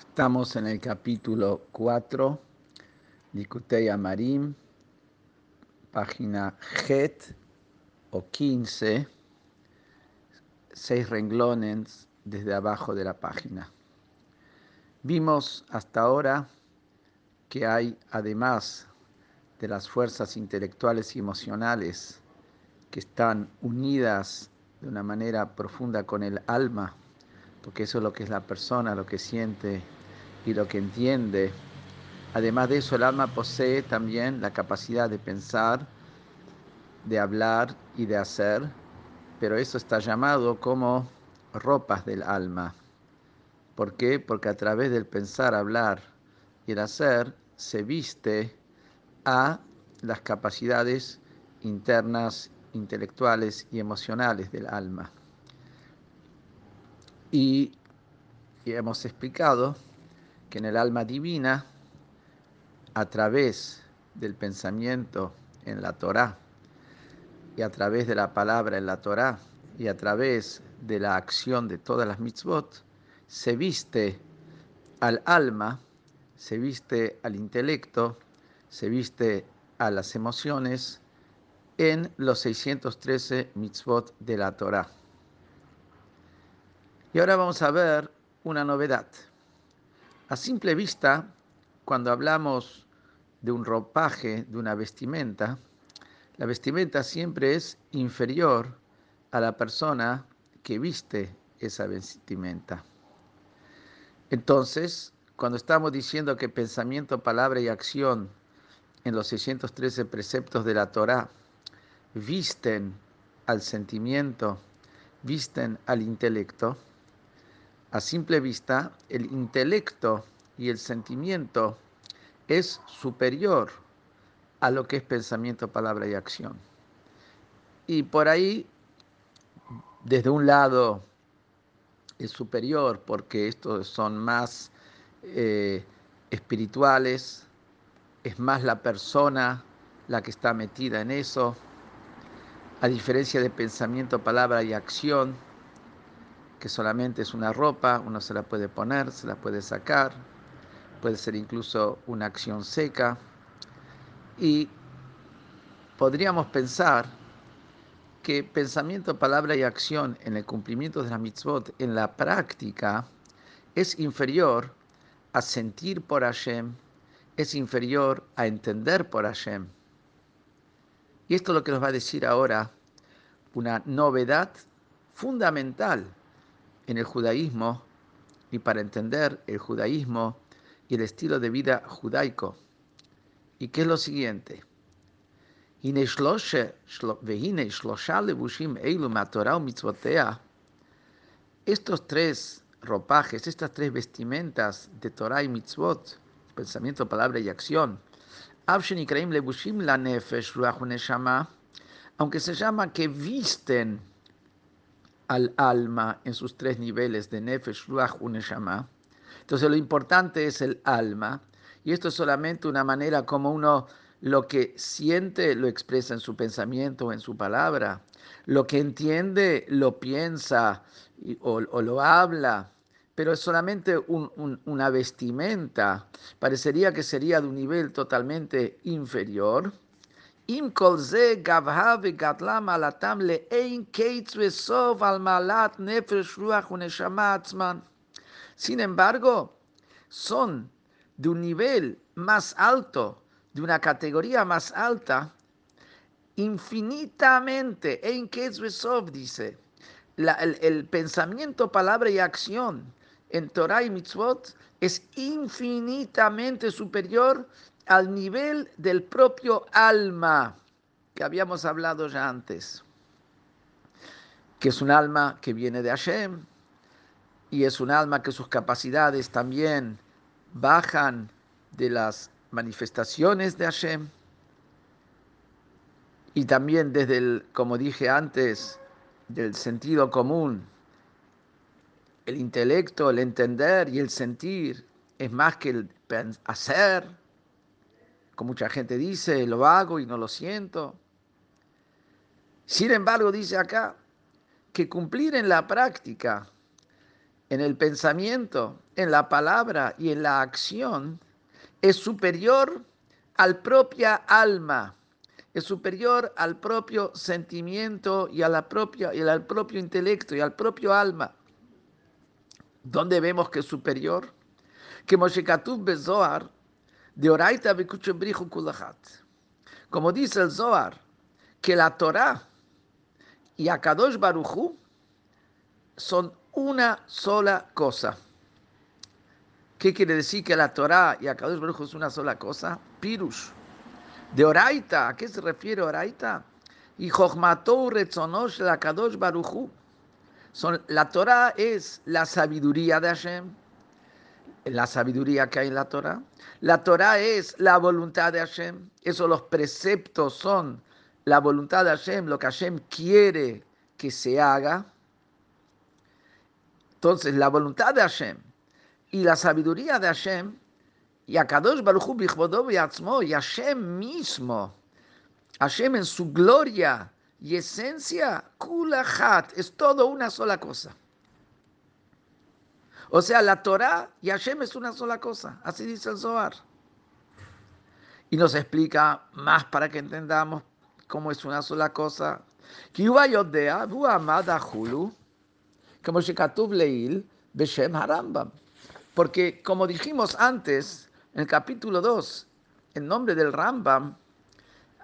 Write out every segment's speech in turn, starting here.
Estamos en el capítulo 4, Likutei Amarim, página Het o 15, seis renglones desde abajo de la página. Vimos hasta ahora que hay, además de las fuerzas intelectuales y emocionales que están unidas de una manera profunda con el alma, porque eso es lo que es la persona, lo que siente y lo que entiende. Además de eso, el alma posee también la capacidad de pensar, de hablar y de hacer, pero eso está llamado como ropas del alma. ¿Por qué? Porque a través del pensar, hablar y el hacer se viste a las capacidades internas, intelectuales y emocionales del alma. Y, hemos explicado que en el alma divina, a través del pensamiento en la Torá y a través de la palabra en la Torá y a través de la acción de todas las mitzvot, se viste al alma, se viste al intelecto, se viste a las emociones en los 613 mitzvot de la Torá. Y ahora vamos a ver una novedad. A simple vista, cuando hablamos de un ropaje, de una vestimenta, la vestimenta siempre es inferior a la persona que viste esa vestimenta. Entonces, cuando estamos diciendo que pensamiento, palabra y acción en los 613 preceptos de la Torá visten al sentimiento, visten al intelecto, a simple vista, el intelecto y el sentimiento es superior a lo que es pensamiento, palabra y acción. Y por ahí, desde un lado, es superior porque estos son más eh, espirituales, es más la persona la que está metida en eso, a diferencia de pensamiento, palabra y acción, que solamente es una ropa, uno se la puede poner, se la puede sacar, puede ser incluso una acción seca. Y podríamos pensar que pensamiento, palabra y acción en el cumplimiento de la mitzvot, en la práctica, es inferior a sentir por Hashem, es inferior a entender por Hashem. Y esto es lo que nos va a decir ahora una novedad fundamental en el judaísmo y para entender el judaísmo y el estilo de vida judaico. ¿Y qué es lo siguiente? Estos tres ropajes, estas tres vestimentas de Torah y mitzvot, pensamiento, palabra y acción, aunque se llama que visten al alma en sus tres niveles de Nefesh, Ruach y Neshama. Entonces lo importante es el alma y esto es solamente una manera como uno lo que siente lo expresa en su pensamiento o en su palabra, lo que entiende lo piensa o, lo habla, pero es solamente una vestimenta. Parecería que sería de un nivel totalmente inferior sin embargo, son de un nivel más alto, de una categoría más alta, infinitamente, en dice, el, el pensamiento, palabra y acción en Torah y Mitzvot es infinitamente superior al nivel del propio alma que habíamos hablado ya antes, que es un alma que viene de Hashem y es un alma que sus capacidades también bajan de las manifestaciones de Hashem y también desde el, como dije antes, del sentido común, el intelecto, el entender y el sentir es más que el hacer como mucha gente dice, lo hago y no lo siento. Sin embargo, dice acá que cumplir en la práctica en el pensamiento, en la palabra y en la acción es superior al propia alma, es superior al propio sentimiento y, a la propia, y al propio intelecto y al propio alma. ¿Dónde vemos que es superior? Que Moshe Bezoar, de Oraita Como dice el Zohar, que la Torah y Akadosh Baruchu son una sola cosa. ¿Qué quiere decir que la Torah y Akadosh Baruch es una sola cosa? Pirush. De Oraita, ¿a qué se refiere Oraita? Y Jochmatou Retzonosh la Kadosh Baruchu. Son, la Torah es la sabiduría de Hashem, la sabiduría que hay en la Torah. La Torah es la voluntad de Hashem. Esos los preceptos son la voluntad de Hashem, lo que Hashem quiere que se haga. Entonces, la voluntad de Hashem y la sabiduría de Hashem, y a Kadosh Baruchu y y Hashem mismo, Hashem en su gloria y esencia, Kulachat, es todo una sola cosa. O sea, la Torah y Hashem es una sola cosa, así dice el Zohar. Y nos explica más para que entendamos cómo es una sola cosa. Como Leil, Harambam. Porque como dijimos antes, en el capítulo 2, en nombre del Rambam,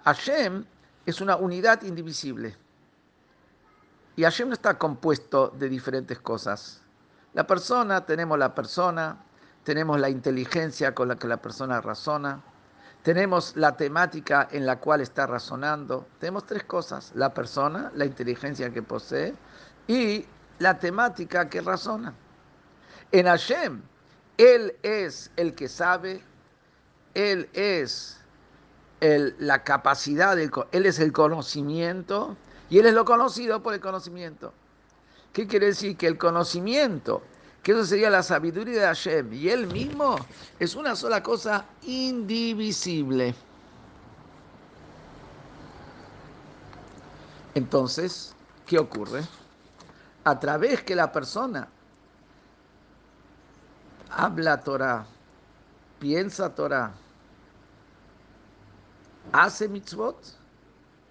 Hashem es una unidad indivisible. Y Hashem no está compuesto de diferentes cosas. La persona, tenemos la persona, tenemos la inteligencia con la que la persona razona, tenemos la temática en la cual está razonando. Tenemos tres cosas, la persona, la inteligencia que posee y la temática que razona. En Hashem, Él es el que sabe, Él es la capacidad, Él es el conocimiento y Él es lo conocido por el conocimiento. ¿Qué quiere decir? Que el conocimiento, que eso sería la sabiduría de Hashem y Él mismo, es una sola cosa indivisible. Entonces, ¿qué ocurre? a través que la persona habla Torah, piensa Torah, hace mitzvot,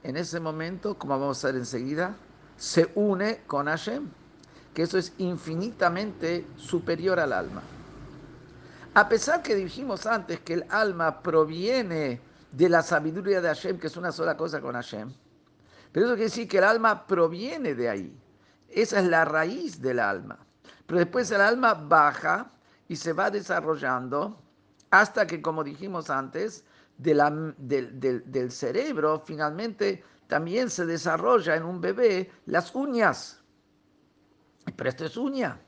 en ese momento, como vamos a ver enseguida, se une con Hashem, que eso es infinitamente superior al alma. A pesar que dijimos antes que el alma proviene de la sabiduría de Hashem, que es una sola cosa con Hashem, pero eso quiere decir que el alma proviene de ahí. Esa es la raíz del alma. Pero después el alma baja y se va desarrollando hasta que, como dijimos antes, del, cerebro finalmente también se desarrolla en un bebé las uñas. Pero esto es uña.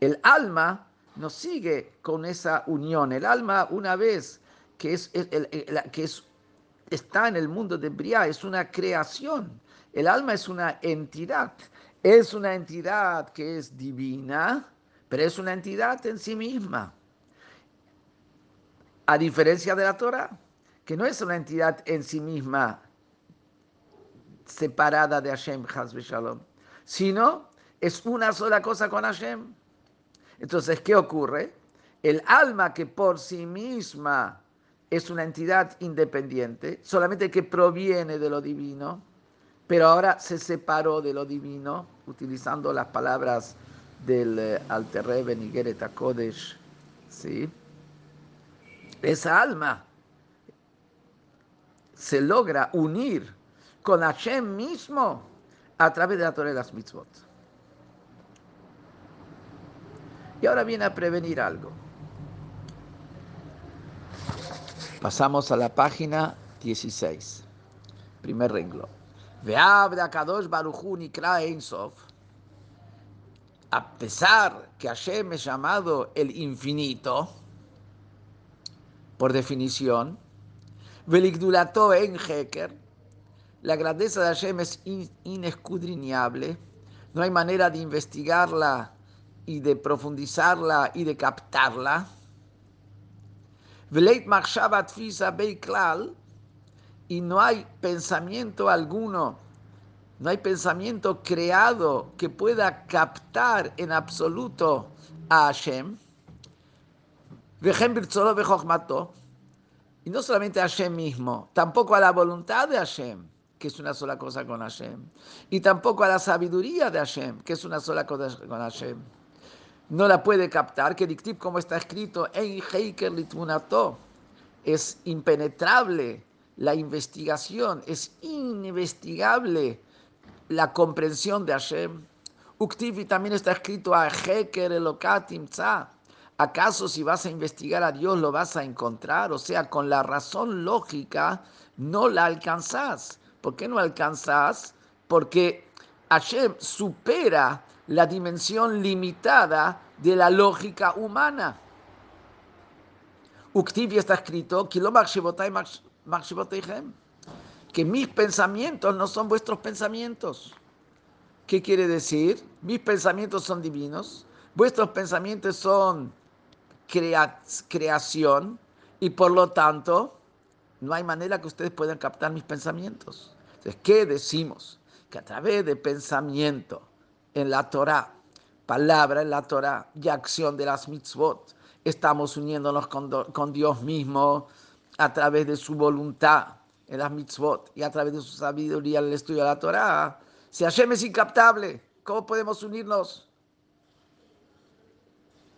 El alma no sigue con esa unión. El alma, una vez que, es, que es, está en el mundo de Briá, es una creación. El alma es una entidad es una entidad que es divina, pero es una entidad en sí misma. A diferencia de la Torah, que no es una entidad en sí misma separada de Hashem, Shalom, sino es una sola cosa con Hashem. Entonces, ¿qué ocurre? El alma que por sí misma es una entidad independiente, solamente que proviene de lo divino, pero ahora se separó de lo divino, utilizando las palabras del eh, Alter Rebbe Nigeret Kodesh, ¿sí? Esa alma se logra unir con Hashem mismo a través de la Torah de las mitzvot. Y ahora viene a prevenir algo. Pasamos a la página 16, primer renglón. A pesar que Hashem es llamado el infinito, por definición, en Heker, la grandeza de Hashem es inescudriñable, no hay manera de investigarla y de profundizarla y de captarla. Y no hay pensamiento alguno no hay pensamiento creado que pueda captar en absoluto a Hashem. Y no solamente a Hashem mismo, tampoco a la voluntad de Hashem, que es una sola cosa con Hashem. Y tampoco a la sabiduría de Hashem, que es una sola cosa con Hashem. No la puede captar, que dictip como está escrito, en Heiker Litmunato, es impenetrable la investigación, es ininvestigable la comprensión de Hashem. Uktivi también está escrito a Heker Elokatim ¿Acaso si vas a investigar a Dios lo vas a encontrar? O sea, con la razón lógica no la alcanzás. ¿Por qué no alcanzás? Porque Hashem supera la dimensión limitada de la lógica humana. Uktivi está escrito, que mis pensamientos no son vuestros pensamientos. ¿Qué quiere decir? Mis pensamientos son divinos, vuestros pensamientos son creación y por lo tanto no hay manera que ustedes puedan captar mis pensamientos. Entonces, ¿qué decimos? Que a través de pensamiento en la Torah, palabra en la Torah y acción de las mitzvot, estamos uniéndonos con, Dios mismo a través de su voluntad en las mitzvot y a través de su sabiduría en el estudio de la Torah. Si Hashem es incaptable, ¿cómo podemos unirnos?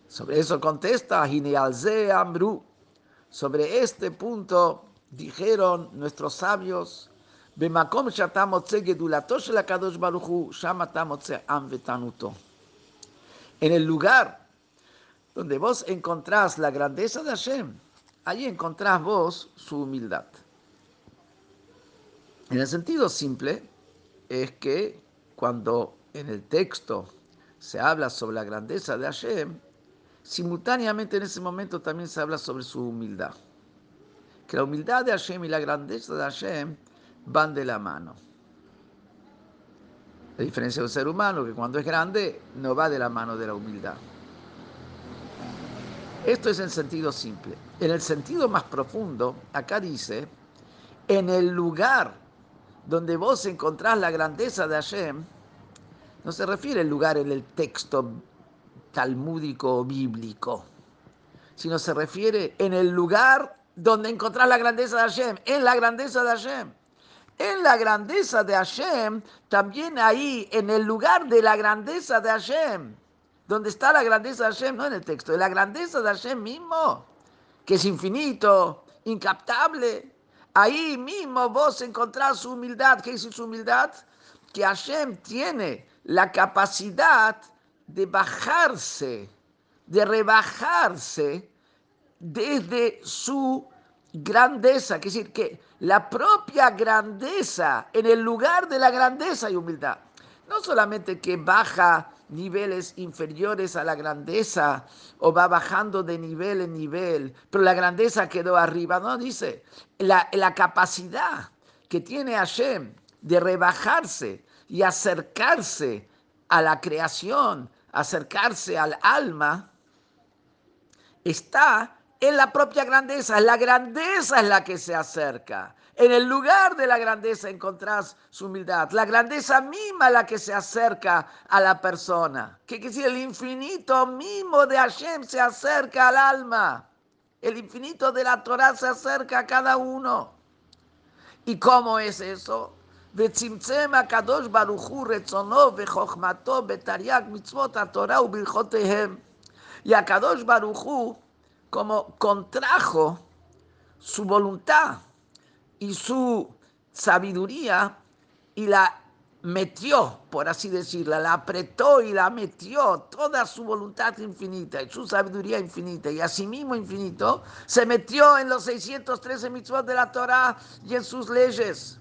Sobre eso contesta Hinealze Amru. Sobre este punto dijeron nuestros sabios, en el lugar donde vos encontrás la grandeza de Hashem, ahí encontrás vos su humildad. En el sentido simple es que cuando en el texto se habla sobre la grandeza de Hashem, simultáneamente en ese momento también se habla sobre su humildad. La humildad de Hashem y la grandeza de Hashem van de la mano. La diferencia del ser humano, que cuando es grande no va de la mano de la humildad. Esto es en sentido simple. En el sentido más profundo, acá dice, en el lugar donde vos encontrás la grandeza de Hashem, no se refiere al lugar en el texto talmúdico o bíblico, sino se refiere en el lugar donde encontrás la grandeza de Hashem, en la grandeza de Hashem. En la grandeza de Hashem, también ahí, en el lugar de la grandeza de Hashem, donde está la grandeza de Hashem, no en el texto, en la grandeza de Hashem mismo, que es infinito, incaptable. Ahí mismo vos encontrás su humildad. ¿Qué es su humildad? Que Hashem tiene la capacidad de bajarse, de rebajarse desde su grandeza, es decir, que la propia grandeza, en el lugar de la grandeza y humildad, no solamente que baja niveles inferiores a la grandeza o va bajando de nivel en nivel, pero la grandeza quedó arriba, no, dice, la, la capacidad que tiene Hashem de rebajarse y acercarse a la creación, acercarse al alma, está en la propia grandeza. La grandeza es la que se acerca. En el lugar de la grandeza encontrás su humildad. La grandeza misma es la que se acerca a la persona. ¿Qué quiere decir? El infinito mismo de Hashem se acerca al alma. El infinito de la Torah se acerca a cada uno. ¿Y cómo es eso? וצמצם הקדוש ברוך הוא רצונו וחוכמתו בתרי"ג מצוות התורה וברכותיהם. Y Akadosh Baruchu, como contrajo su voluntad y su sabiduría y la metió, por así decirla, la apretó y la metió toda su voluntad infinita y su sabiduría infinita y asimismo infinito, se metió en los 613 mitzvot de la Torah y en sus leyes.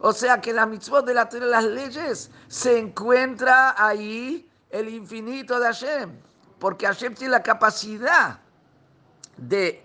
O sea que la mitzvot de la Torah, las leyes, se encuentra ahí el infinito de Hashem, porque Hashem tiene la capacidad de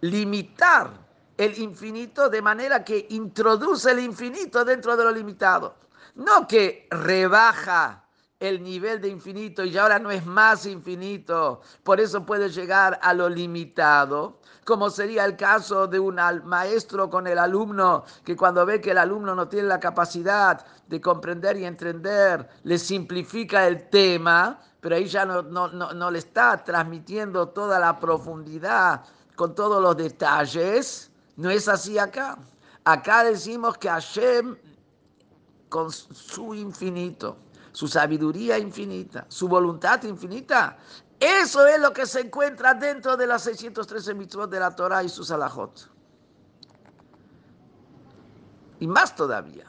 limitar el infinito de manera que introduce el infinito dentro de lo limitado. No que rebaja el nivel de infinito y ahora no es más infinito, por eso puede llegar a lo limitado, como sería el caso de un maestro con el alumno, que cuando ve que el alumno no tiene la capacidad de comprender y entender, le simplifica el tema, pero ahí ya no, le está transmitiendo toda la profundidad con todos los detalles. No es así acá. Acá decimos que Hashem, con su infinito, su sabiduría infinita, su voluntad infinita. Eso es lo que se encuentra dentro de las 613 mitzvot de la Torah y sus alajot. Y más todavía.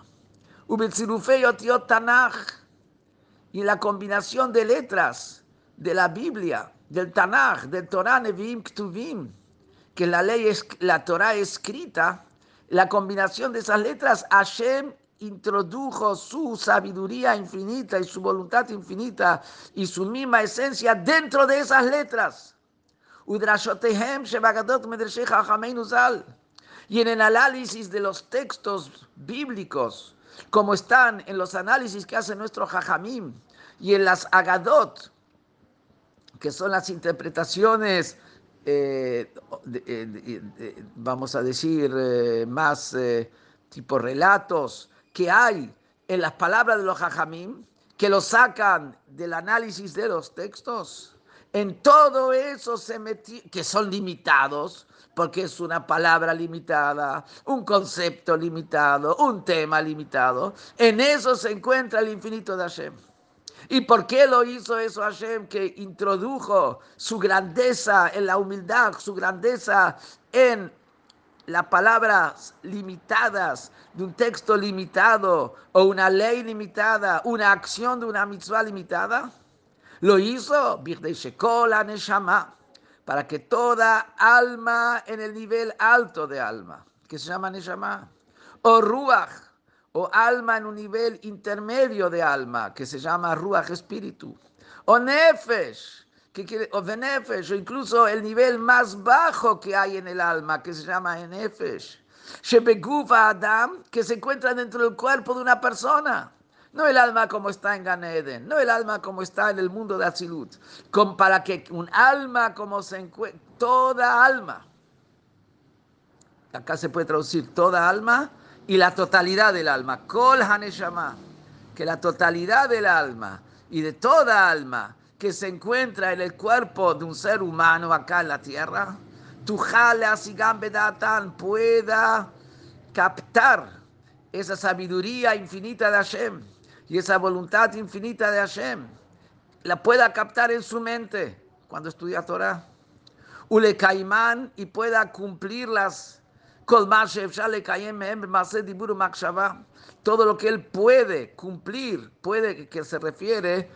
Y la combinación de letras de la Biblia, del Tanaj, del Torah Nevi'im Ktuvim, que la ley es la Torah escrita, la combinación de esas letras, Hashem introdujo su sabiduría infinita y su voluntad infinita y su misma esencia dentro de esas letras. Y en el análisis de los textos bíblicos, como están en los análisis que hace nuestro Jajamim y en las Agadot, que son las interpretaciones, eh, vamos a decir, eh, más eh, tipo relatos, que hay en las palabras de los hajamim, que lo sacan del análisis de los textos, en todo eso se metió, que son limitados, porque es una palabra limitada, un concepto limitado, un tema limitado. En eso se encuentra el infinito de Hashem. ¿Y por qué lo hizo eso Hashem? Que introdujo su grandeza en la humildad, su grandeza en las palabras limitadas de un texto limitado o una ley limitada, una acción de una mitzvah limitada? Lo hizo Birdeishekola Neshama, para que toda alma en el nivel alto de alma, que se llama Neshama, o Ruach, o alma en un nivel intermedio de alma, que se llama Ruach espíritu, o Nefesh, que quiere, o Benefesh, o incluso el nivel más bajo que hay en el alma, que se llama Nefesh, Shebegufa Adam, que se encuentra dentro del cuerpo de una persona. No el alma como está en Gan Eden, no el alma como está en el mundo de Azilut. Para que un alma como se encuentra, toda alma, acá se puede traducir toda alma y la totalidad del alma, Kol Haneshama, que la totalidad del alma y de toda alma que se encuentra en el cuerpo de un ser humano acá en la tierra, tu Bedatan pueda captar esa sabiduría infinita de Hashem y esa voluntad infinita de Hashem, la pueda captar en su mente cuando estudia Torah. Ule y pueda cumplir las todo lo que él puede cumplir, puede que se refiere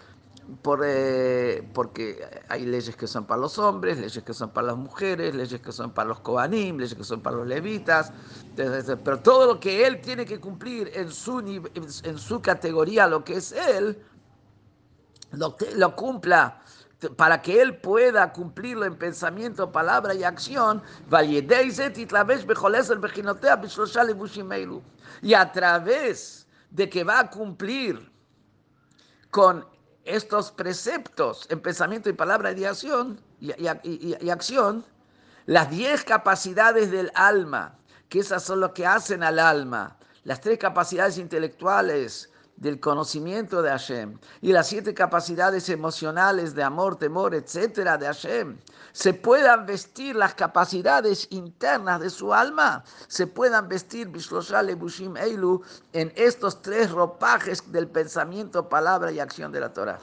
por, eh, porque hay leyes que son para los hombres, leyes que son para las mujeres, leyes que son para los kohanim, leyes que son para los levitas, pero todo lo que él tiene que cumplir en su, en su categoría, lo que es él, lo, lo cumpla para que él pueda cumplirlo en pensamiento, palabra y acción, y a través de que va a cumplir con estos preceptos en pensamiento y palabra y acción, y, acción, las diez capacidades del alma, que esas son lo que hacen al alma, las tres capacidades intelectuales, del conocimiento de Hashem y las siete capacidades emocionales de amor, temor, etcétera, de Hashem, se puedan vestir las capacidades internas de su alma, se puedan vestir Bushim Eilu en estos tres ropajes del pensamiento, palabra y acción de la Torah.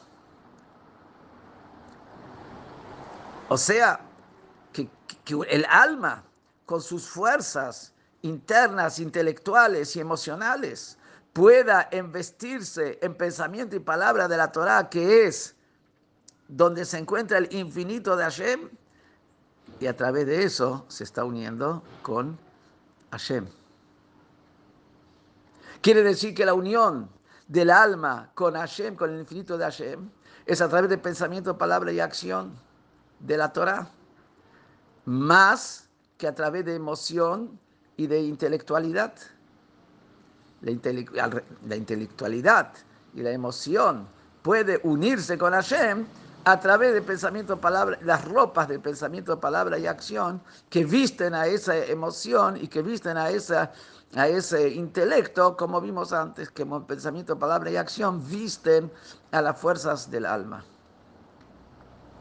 O sea, que el alma, con sus fuerzas internas, intelectuales y emocionales, pueda investirse en pensamiento y palabra de la Torah, que es donde se encuentra el infinito de Hashem, y a través de eso se está uniendo con Hashem. Quiere decir que la unión del alma con Hashem, con el infinito de Hashem, es a través de pensamiento, palabra y acción de la Torah, más que a través de emoción y de intelectualidad la, intelectualidad y la emoción puede unirse con Hashem a través del pensamiento, palabra, las ropas del pensamiento, palabra y acción que visten a esa emoción y que visten a, esa, a ese intelecto, como vimos antes, que pensamiento, palabra y acción visten a las fuerzas del alma.